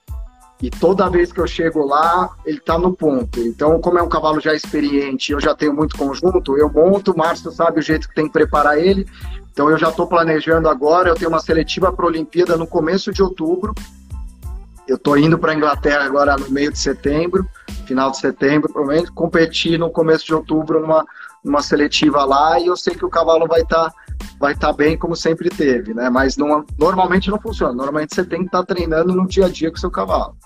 e toda vez que eu chego lá, ele está no ponto. Então, como é um cavalo já experiente, eu já tenho muito conjunto, eu monto, o Márcio sabe o jeito que tem que preparar ele, então eu já estou planejando agora, eu tenho uma seletiva para a Olimpíada no começo de outubro. Eu estou indo para a Inglaterra agora no meio de setembro, final de setembro, provavelmente, competir no começo de outubro numa, numa seletiva lá e eu sei que o cavalo vai estar tá, vai tá bem como sempre teve, né? Mas não, normalmente não funciona. Normalmente você tem que estar tá treinando no dia a dia com o seu cavalo.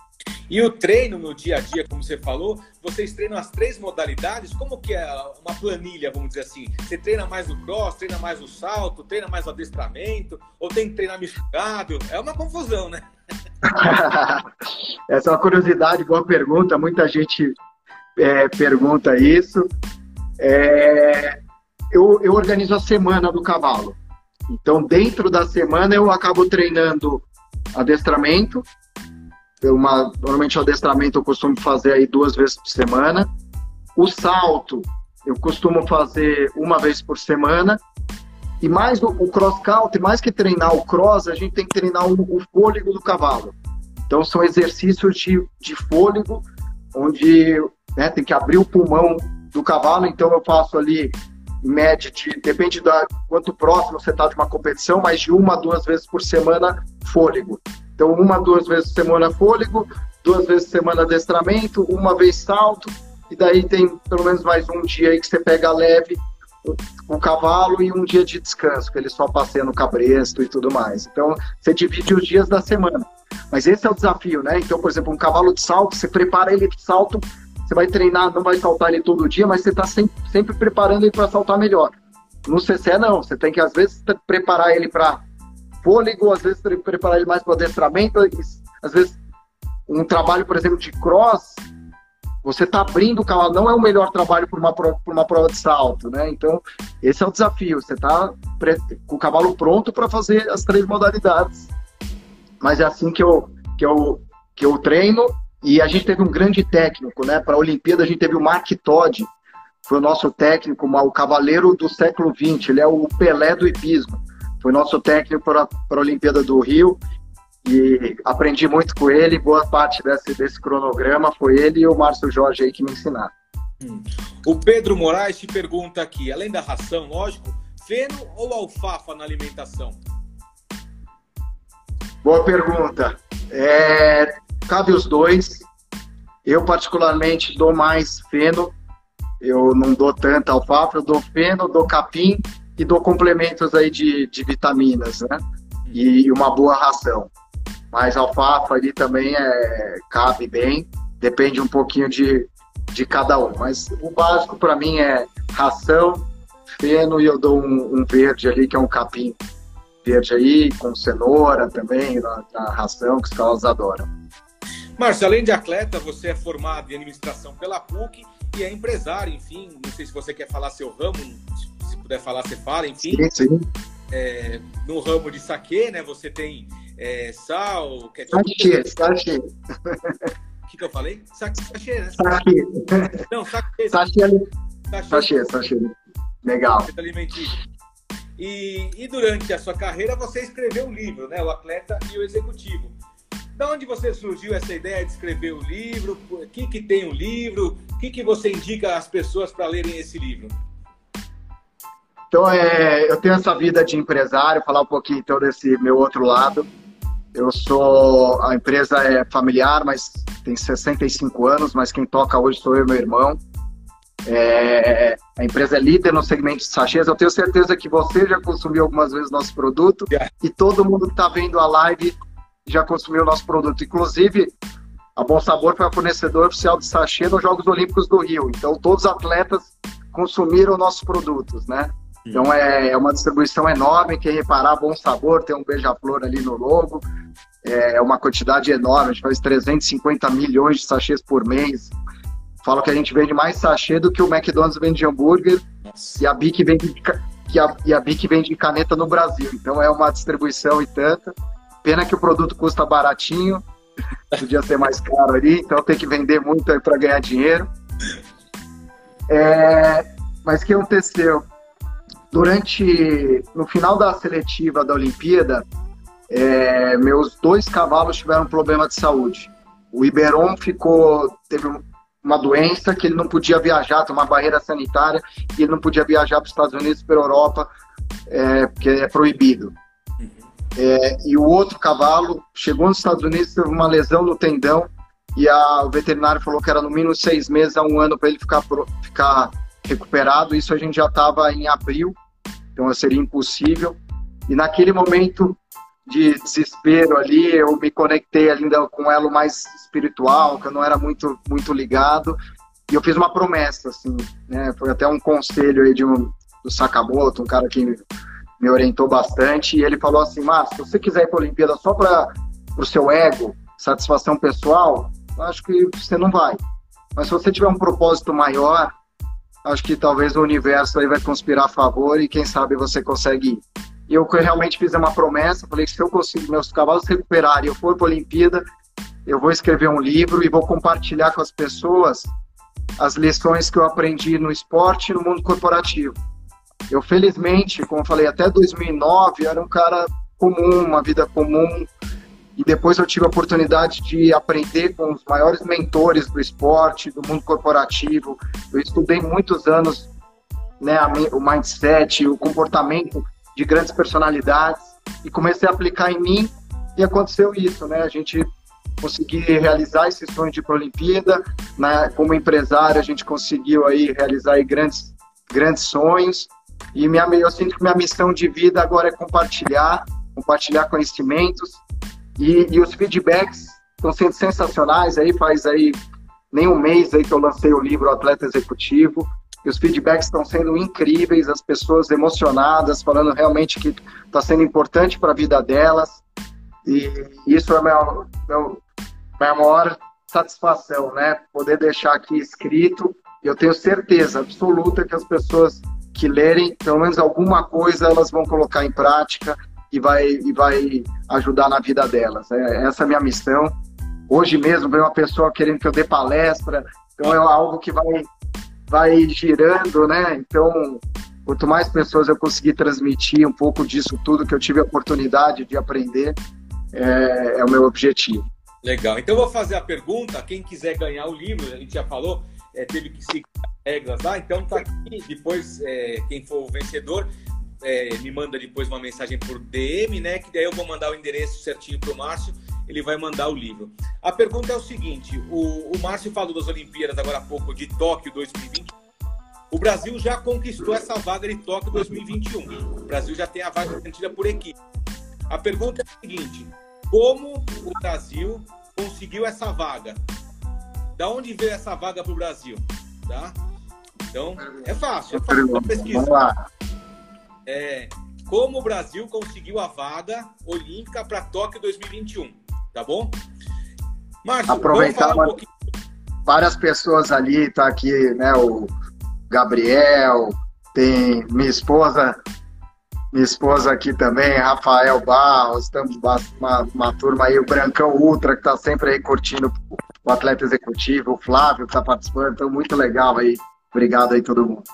E o treino no dia a dia, como você falou, vocês treinam as três modalidades? Como que é uma planilha, vamos dizer assim? Você treina mais no cross, treina mais no salto, treina mais no adestramento, ou tem que treinar misturado? É uma confusão, né?
Essa é uma curiosidade, boa pergunta. Muita gente é, pergunta isso. É, eu, eu organizo a semana do cavalo. Então, dentro da semana, eu acabo treinando adestramento, uma, normalmente o adestramento eu costumo fazer aí duas vezes por semana. O salto, eu costumo fazer uma vez por semana. E mais o, o cross country, mais que treinar o cross, a gente tem que treinar o, o fôlego do cavalo. Então são exercícios de, de fôlego, onde né, tem que abrir o pulmão do cavalo. Então eu faço ali média, de, depende da quanto próximo você está de uma competição, mas de uma a duas vezes por semana fôlego. Então uma duas vezes por semana fôlego, duas vezes por semana adestramento, uma vez salto e daí tem pelo menos mais um dia aí que você pega leve o, o cavalo e um dia de descanso, que ele só passeia no cabresto e tudo mais. Então, você divide os dias da semana. Mas esse é o desafio, né? Então, por exemplo, um cavalo de salto, você prepara ele de salto, você vai treinar, não vai saltar ele todo dia, mas você está sempre, sempre preparando ele para saltar melhor. No CC, não. Você tem que, às vezes, preparar ele para fôlego, às vezes, preparar ele mais para adestramento, às vezes, um trabalho, por exemplo, de cross, você está abrindo o cavalo, não é o melhor trabalho para uma, uma prova de salto, né? Então, esse é o desafio. Você está com o cavalo pronto para fazer as três modalidades. Mas é assim que eu, que eu, que eu treino. E a gente teve um grande técnico, né? Para a Olimpíada, a gente teve o Mark Todd, foi o nosso técnico, o cavaleiro do século XX. Ele é o Pelé do hipismo. Foi nosso técnico para a Olimpíada do Rio e aprendi muito com ele. Boa parte desse, desse cronograma foi ele e o Márcio Jorge aí que me ensinaram.
Hum. O Pedro Moraes te pergunta aqui, além da ração, lógico, feno ou alfafa na alimentação?
Boa pergunta. É, cabe os dois. Eu, particularmente, dou mais feno. Eu não dou tanta alfafa, eu dou feno, dou capim e dou complementos aí de, de vitaminas, né? E uma boa ração. Mas alfafa ali também é, cabe bem, depende um pouquinho de, de cada um. Mas o básico para mim é ração, feno e eu dou um, um, verde ali, que é um capim verde aí, com cenoura também na, na ração, que os cavalos adoram.
Márcio, além de atleta, você é formado em administração pela PUC e é empresário, enfim. Não sei se você quer falar seu ramo, se puder falar, você fala, enfim. Sim, sim. É, no ramo de saque, né? Você tem é, sal, ketchup. Sachê, sachê. O que, que eu falei? Sachê, né? Sachê. Não, sachê.
Sachê. Sachê, sachê. Legal.
Alimentício. E, e durante a sua carreira você escreveu um livro, né? O Atleta e o Executivo. Da onde você surgiu essa ideia de escrever o livro? O que, que tem o livro? O que, que você indica às pessoas para lerem esse livro?
Então, é, eu tenho essa vida de empresário, falar um pouquinho então desse meu outro lado. Eu sou. A empresa é familiar, mas tem 65 anos, mas quem toca hoje sou eu e meu irmão. É, a empresa é líder no segmento de sachês. Eu tenho certeza que você já consumiu algumas vezes nosso produto yeah. e todo mundo que está vendo a live já consumiu nosso produto. Inclusive, a Bom Sabor foi a fornecedora oficial de sachê nos Jogos Olímpicos do Rio. Então, todos os atletas consumiram nossos produtos, né? Então é, é uma distribuição enorme, quem reparar, bom sabor, tem um beija-flor ali no logo, é uma quantidade enorme, a gente faz 350 milhões de sachês por mês. Falo que a gente vende mais sachê do que o McDonald's vende de hambúrguer e a Bic vende de, e a, e a Bic vende de caneta no Brasil. Então é uma distribuição e tanta. Pena que o produto custa baratinho, podia ser mais caro ali, então tem que vender muito para ganhar dinheiro. É, mas o que aconteceu? Durante, no final da seletiva da Olimpíada, é, meus dois cavalos tiveram um problema de saúde. O Iberon ficou, teve uma doença que ele não podia viajar, tem uma barreira sanitária, e ele não podia viajar para os Estados Unidos, para a Europa, é, porque é proibido. É, e o outro cavalo chegou nos Estados Unidos, teve uma lesão no tendão, e a, o veterinário falou que era no mínimo seis meses a um ano para ele ficar, ficar recuperado. Isso a gente já estava em abril, então seria impossível. E naquele momento de desespero ali, eu me conectei ainda com elo mais espiritual, que eu não era muito muito ligado, e eu fiz uma promessa, assim, né? Foi até um conselho aí de um do Sakamoto, um cara que me, orientou bastante, e ele falou assim, Márcio, se você quiser ir para a Olimpíada só para o seu ego, satisfação pessoal, acho que você não vai. Mas se você tiver um propósito maior, acho que talvez o universo aí vai conspirar a favor e quem sabe você consegue ir. E eu realmente fiz uma promessa, falei que se eu conseguir meus cavalos recuperarem e eu for para a Olimpíada, eu vou escrever um livro e vou compartilhar com as pessoas as lições que eu aprendi no esporte e no mundo corporativo. Eu, felizmente, como eu falei, até 2009 era um cara comum, uma vida comum, e depois eu tive a oportunidade de aprender com os maiores mentores do esporte, do mundo corporativo. Eu estudei muitos anos né, o mindset, o comportamento de grandes personalidades e comecei a aplicar em mim e aconteceu isso, né? A gente conseguiu realizar esse sonho de ir para a Olimpíada, né? Como empresário a gente conseguiu aí realizar aí grandes grandes sonhos e minha eu sinto que minha missão de vida agora é compartilhar, compartilhar conhecimentos e, e os feedbacks estão sendo sensacionais. Aí faz aí nem um mês aí que eu lancei o livro Atleta Executivo. E os feedbacks estão sendo incríveis, as pessoas emocionadas, falando realmente que está sendo importante para a vida delas. E isso é a minha, minha maior satisfação, né? Poder deixar aqui escrito. Eu tenho certeza absoluta que as pessoas que lerem, pelo menos alguma coisa, elas vão colocar em prática e vai, e vai ajudar na vida delas. É, essa é a minha missão. Hoje mesmo veio uma pessoa querendo que eu dê palestra, então é algo que vai, vai girando, né? Então, quanto mais pessoas eu conseguir transmitir um pouco disso tudo que eu tive a oportunidade de aprender, é, é o meu objetivo.
Legal. Então, eu vou fazer a pergunta. Quem quiser ganhar o livro, a gente já falou, é, teve que seguir regras lá, então tá aqui. Depois, é, quem for o vencedor, é, me manda depois uma mensagem por DM, né? Que daí eu vou mandar o endereço certinho para o Márcio, ele vai mandar o livro. A pergunta é o seguinte: o, o Márcio falou das Olimpíadas agora há pouco de Tóquio 2020. O Brasil já conquistou essa vaga de Tóquio 2021. O Brasil já tem a vaga garantida por equipe. A pergunta é a seguinte: como o Brasil conseguiu essa vaga? Da onde veio essa vaga para o Brasil? Tá? Então, é fácil, é fácil. Pesquisa. Vamos lá é, como o Brasil conseguiu a vaga olímpica para Tóquio 2021, tá bom?
Márcio, aproveitar um pouquinho... várias pessoas ali, tá aqui, né, o Gabriel, tem minha esposa, minha esposa aqui também, Rafael Barros, estamos uma, uma turma aí, o Brancão Ultra, que está sempre aí curtindo o atleta executivo, o Flávio que está participando, então muito legal aí. Obrigado aí todo mundo.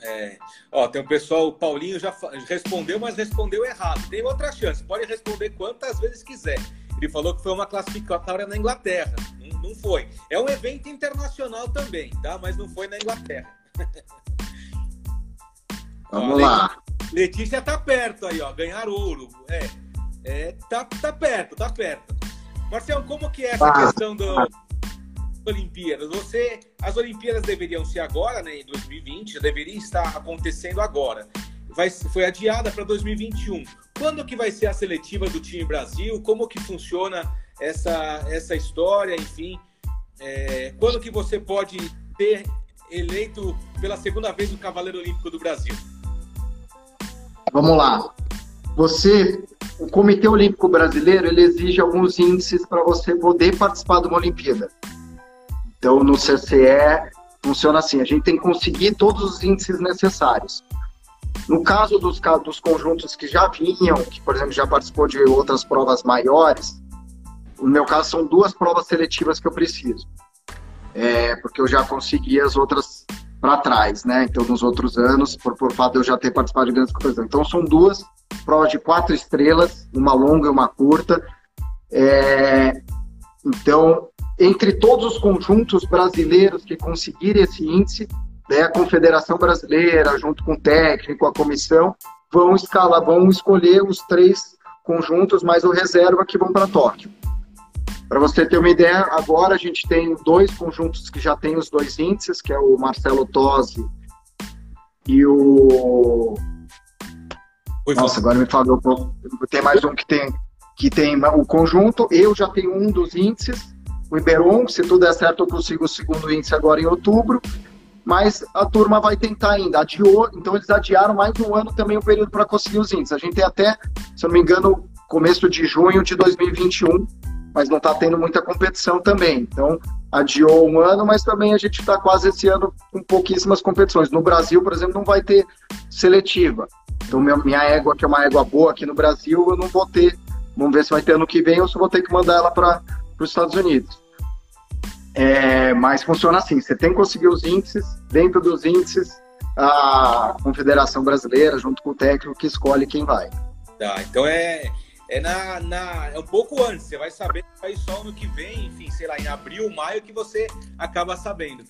É. Ó, tem o pessoal, o Paulinho já respondeu, mas respondeu errado. Tem outra chance, pode responder quantas vezes quiser. Ele falou que foi uma classificatória na Inglaterra. Não, não foi. É um evento internacional também, tá? Mas não foi na Inglaterra.
Vamos ó, lá.
Letícia tá perto aí, ó. Ganhar ouro. É. é tá, tá perto, tá perto. Marcelo, como que é essa ah, questão do, Olimpíadas. Você, as Olimpíadas deveriam ser agora, né, em 2020, já deveria estar acontecendo agora. Vai, foi adiada para 2021. Quando que vai ser a seletiva do time Brasil? Como que funciona essa, essa história? Enfim, é, quando que você pode ter eleito pela segunda vez o Cavaleiro Olímpico do Brasil?
Vamos lá. Você, o Comitê Olímpico Brasileiro, ele exige alguns índices para você poder participar de uma Olimpíada. Então, no CCE, funciona assim: a gente tem que conseguir todos os índices necessários. No caso dos, dos conjuntos que já vinham, que, por exemplo, já participou de outras provas maiores, no meu caso, são duas provas seletivas que eu preciso. É, porque eu já consegui as outras para trás, né? Então, nos outros anos, por, por fato de eu já ter participado de grandes competições. Então, são duas provas de quatro estrelas, uma longa e uma curta. É, então, entre todos os conjuntos brasileiros que conseguirem esse índice, né, a Confederação Brasileira, junto com o técnico, a comissão, vão escalar, vão escolher os três conjuntos mais o reserva que vão para Tóquio. Para você ter uma ideia, agora a gente tem dois conjuntos que já têm os dois índices, que é o Marcelo Tosi e o. Nossa, agora me falou. Tem mais um que tem, que tem o conjunto. Eu já tenho um dos índices o Iberon, se tudo der certo, eu consigo o segundo índice agora em outubro, mas a turma vai tentar ainda, adiou, então eles adiaram mais um ano também o período para conseguir os índices. A gente tem até, se eu não me engano, começo de junho de 2021, mas não está tendo muita competição também. Então, adiou um ano, mas também a gente está quase esse ano com pouquíssimas competições. No Brasil, por exemplo, não vai ter seletiva. Então, minha égua, que é uma égua boa aqui no Brasil, eu não vou ter. Vamos ver se vai ter ano que vem ou se vou ter que mandar ela para os Estados Unidos. É, mas funciona assim: você tem que conseguir os índices, dentro dos índices, a Confederação Brasileira, junto com o técnico, que escolhe quem vai.
Tá, então é, é, na, na, é um pouco antes, você vai saber vai só ano que vem, enfim, sei lá, em abril, maio, que você acaba sabendo.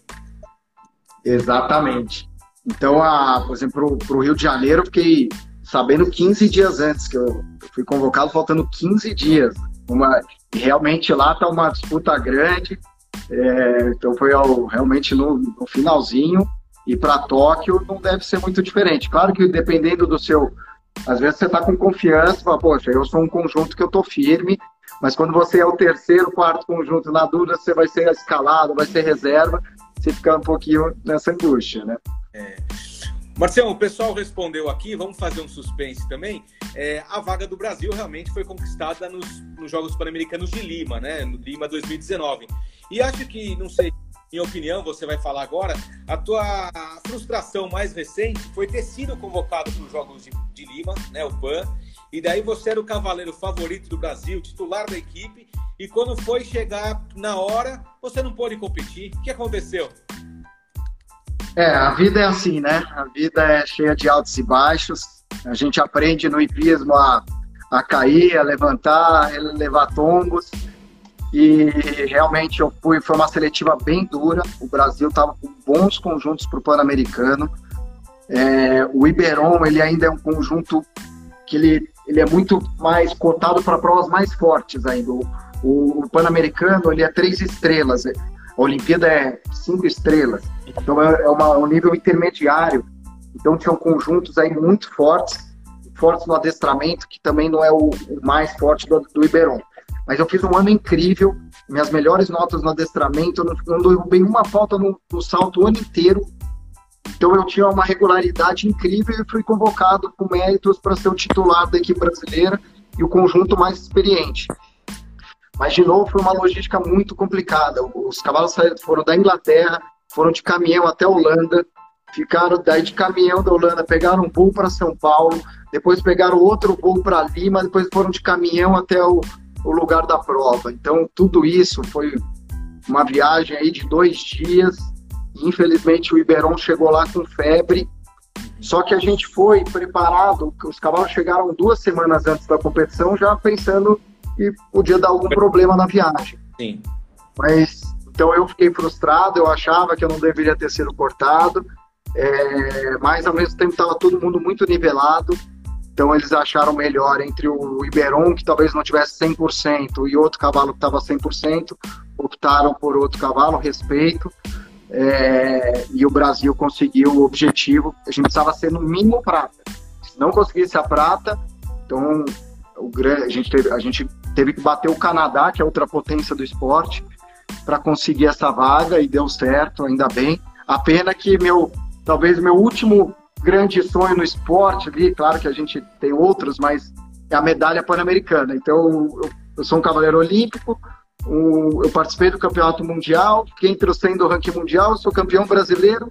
Exatamente. Então, a, por exemplo, para o Rio de Janeiro, eu fiquei sabendo 15 dias antes, que eu, fui convocado faltando 15 dias. Uma, realmente lá está uma disputa grande, é, então foi ao, realmente no, no finalzinho. E para Tóquio não deve ser muito diferente. Claro que dependendo do seu. Às vezes você está com confiança, fala, poxa, eu sou um conjunto que eu estou firme, mas quando você é o terceiro, quarto conjunto na dúvida, você vai ser escalado, vai ser reserva, você fica um pouquinho nessa angústia, né?
É. Marcelo, o pessoal respondeu aqui, vamos fazer um suspense também. É, a vaga do Brasil realmente foi conquistada nos, nos Jogos Pan-Americanos de Lima, né? No Lima 2019. E acho que, não sei, minha opinião, você vai falar agora, a tua frustração mais recente foi ter sido convocado para os Jogos de, de, Lima, né, o PAN, e daí você era o cavaleiro favorito do Brasil, titular da equipe, e quando foi chegar na hora, você não pôde competir. O que aconteceu?
É, a vida é assim, né? A vida é cheia de altos e baixos. A gente aprende no hipismo a, a cair, a levantar, a levar tombos. E realmente eu fui, foi uma seletiva bem dura. O Brasil estava com bons conjuntos para o Pan-Americano. É, o Iberon ele ainda é um conjunto que ele, ele é muito mais cotado para provas mais fortes ainda. O, o, Pan-Americano ele é três estrelas. A Olimpíada é cinco estrelas. Então é, é uma, um nível intermediário. Então tinham conjuntos aí muito fortes, fortes no adestramento, que também não é o, o mais forte do, do Iberon. Mas eu fiz um ano incrível, minhas melhores notas no adestramento, eu não, bem uma falta no, no salto o ano inteiro. Então eu tinha uma regularidade incrível e fui convocado com méritos para ser o titular da equipe brasileira e o conjunto mais experiente. Mas de novo foi uma logística muito complicada. Os cavalos foram da Inglaterra, foram de caminhão até a Holanda, ficaram daí de caminhão da Holanda, pegaram um voo para São Paulo, depois pegaram outro voo para Lima, depois foram de caminhão até o, o lugar da prova. Então, tudo isso foi uma viagem aí de dois dias. Infelizmente, o Iberon chegou lá com febre. Só que a gente foi preparado, os cavalos chegaram duas semanas antes da competição, já pensando que podia dar algum problema na viagem.
Sim.
Mas, então eu fiquei frustrado, eu achava que eu não deveria ter sido cortado, é, mas ao mesmo tempo estava todo mundo muito nivelado. Então eles acharam melhor entre o Iberon, que talvez não tivesse 100%, e outro cavalo que estava 100%, optaram por outro cavalo, respeito. É, e o Brasil conseguiu o objetivo. A gente precisava ser no mínimo prata. Se não conseguisse a prata, então o, a, gente teve, a gente teve que bater o Canadá, que é outra potência do esporte, para conseguir essa vaga e deu certo, ainda bem. A pena que meu, talvez meu último grande sonho no esporte ali, claro que a gente tem outros, mas é a medalha pan-americana. Então, eu, eu, sou um cavaleiro olímpico, eu participei do campeonato mundial, fiquei entre os 100 do ranking mundial, sou campeão brasileiro,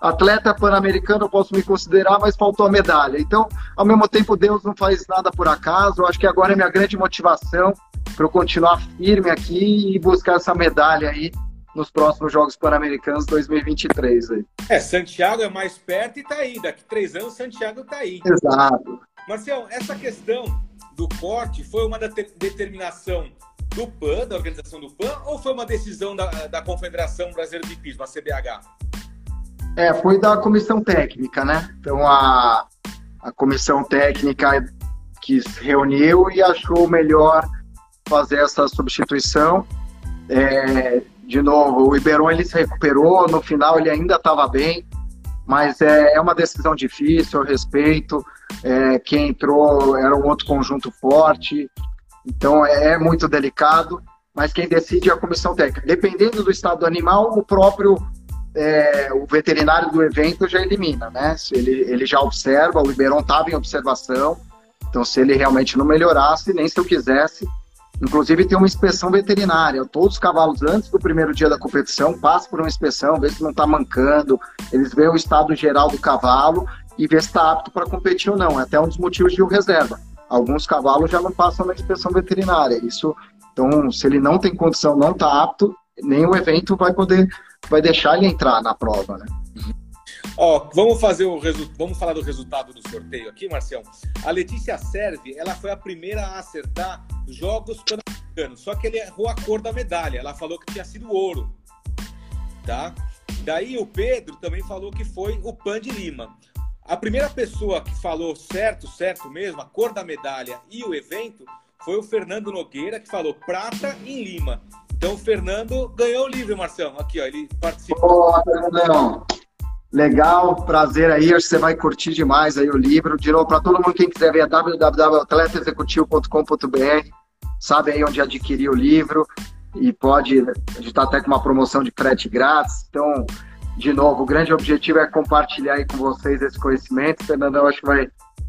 atleta pan-americano, eu posso me considerar, mas faltou a medalha. Então, ao mesmo tempo, Deus não faz nada por acaso. Eu acho que agora é minha grande motivação para eu continuar firme aqui e buscar essa medalha aí nos próximos Jogos Pan-Americanos 2023. Aí.
É, Santiago é mais perto e está aí. Daqui três anos, Santiago está aí.
Exato.
Marcelo, essa questão do corte foi uma determinação do PAN, da organização do PAN, ou foi uma decisão da, da Confederação Brasileira de Pismo, a CBH?
É, foi da comissão técnica, né? Então a, a comissão técnica que se reuniu e achou melhor fazer essa substituição. É, de novo, o Iberon ele se recuperou, no final ele ainda estava bem, mas é, é, uma decisão difícil, eu respeito. É, quem entrou era um outro conjunto forte, então é, é muito delicado, mas quem decide é a comissão técnica. Dependendo do estado do animal, o próprio é, o veterinário do evento já elimina, né? Se ele, ele já observa, o Iberon estava em observação, então se ele realmente não melhorasse, nem se eu quisesse, Inclusive tem uma inspeção veterinária. Todos os cavalos, antes do primeiro dia da competição, passam por uma inspeção, vê se não está mancando, eles veem o estado geral do cavalo e vê se está apto para competir ou não. É até um dos motivos de o reserva. Alguns cavalos já não passam na inspeção veterinária. Isso, então, se ele não tem condição, não está apto, nenhum evento vai poder, vai deixar ele entrar na prova, né?
Ó, vamos fazer o resu... vamos falar do resultado do sorteio aqui, Marcião. A Letícia Serve, ela foi a primeira a acertar jogos pan-americanos, só que ele errou a cor da medalha. Ela falou que tinha sido ouro, tá? Daí o Pedro também falou que foi o Pan de Lima. A primeira pessoa que falou certo, certo mesmo, a cor da medalha e o evento foi o Fernando Nogueira, que falou prata em Lima. Então o Fernando ganhou o livro, Marcelo. Aqui, ó, ele participou.
Boa, Fernandão. Legal, prazer aí, acho que você vai curtir demais aí o livro. De novo, para todo mundo quem quiser ver, é www.atletaexecutivo.com.br. Sabe aí onde adquirir o livro e pode, a gente está até com uma promoção de frete grátis. Então, de novo, o grande objetivo é compartilhar aí com vocês esse conhecimento. Fernandão, acho que vai,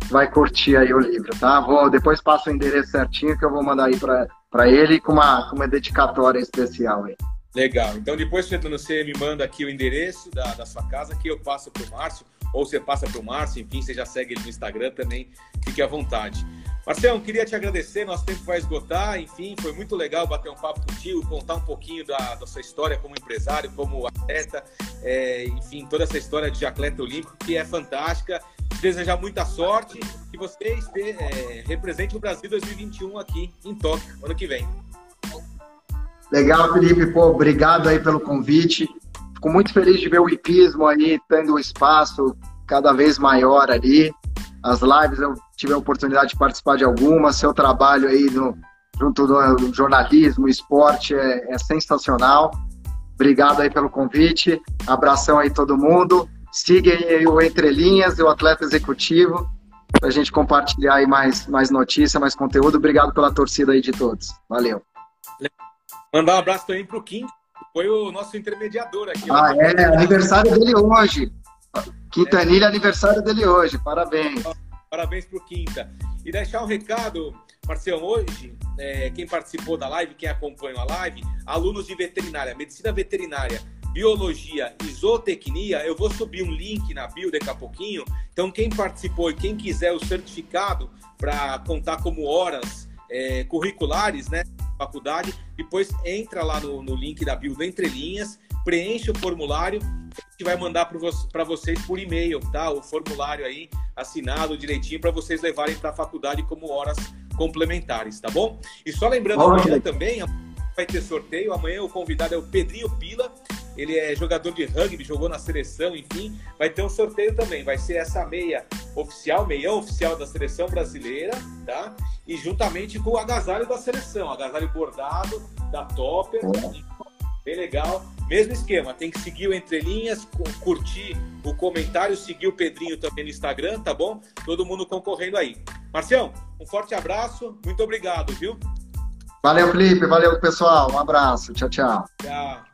vai curtir aí o livro, tá? Vou, depois passo o endereço certinho que eu vou mandar aí para ele com uma, com uma dedicatória especial aí.
Legal. Então depois, Fernando, você me manda aqui o endereço da, da sua casa que eu passo para o Márcio, ou você passa para o Márcio, enfim, você já segue ele no Instagram também, fique à vontade. Marcelo, queria te agradecer, nosso tempo vai esgotar, enfim, foi muito legal bater um papo contigo, contar um pouquinho da, da sua história como empresário, como atleta, é, enfim, toda essa história de atleta olímpico que é fantástica. Desejar muita sorte e você é, represente o Brasil 2021 aqui em Tóquio, ano que vem.
Legal, Felipe. Pô, obrigado aí pelo convite. Fico muito feliz de ver o hipismo aí tendo um espaço cada vez maior ali. As lives eu tive a oportunidade de participar de algumas. Seu trabalho aí no, junto do jornalismo, esporte é, é sensacional. Obrigado aí pelo convite. Abração aí todo mundo. Sigam aí o Entre Linhas e o Atleta Executivo para a gente compartilhar aí mais, mais notícia, mais conteúdo. Obrigado pela torcida aí de todos. Valeu.
Mandar um abraço também para o Kim, que foi o nosso intermediador aqui.
Ah, é, aniversário dele hoje. Quintanilha, aniversário dele hoje. Parabéns.
Parabéns para o Quinta. E deixar um recado, Marcelo, hoje, é, quem participou da live, quem acompanha a live, alunos de veterinária, medicina veterinária, biologia e zootecnia, eu vou subir um link na bio daqui a pouquinho. Então, quem participou e quem quiser o certificado para contar como horas é, curriculares, né? faculdade, depois entra lá no, no link da bio do Entre Linhas, preenche o formulário, a gente vai mandar para vocês por e-mail, tá? O formulário aí assinado direitinho para vocês levarem para a faculdade como horas complementares, tá bom? E só lembrando amanhã também vai ter sorteio. Amanhã o convidado é o Pedrinho Pila. Ele é jogador de rugby, jogou na seleção, enfim. Vai ter um sorteio também. Vai ser essa meia oficial, meião oficial da seleção brasileira, tá? E juntamente com o agasalho da seleção, agasalho bordado da Topper. Bem legal. Mesmo esquema, tem que seguir o Entre Linhas, curtir o comentário, seguir o Pedrinho também no Instagram, tá bom? Todo mundo concorrendo aí. Marcião, um forte abraço, muito obrigado, viu?
Valeu, Felipe. Valeu, pessoal. Um abraço. Tchau, tchau.
Tchau.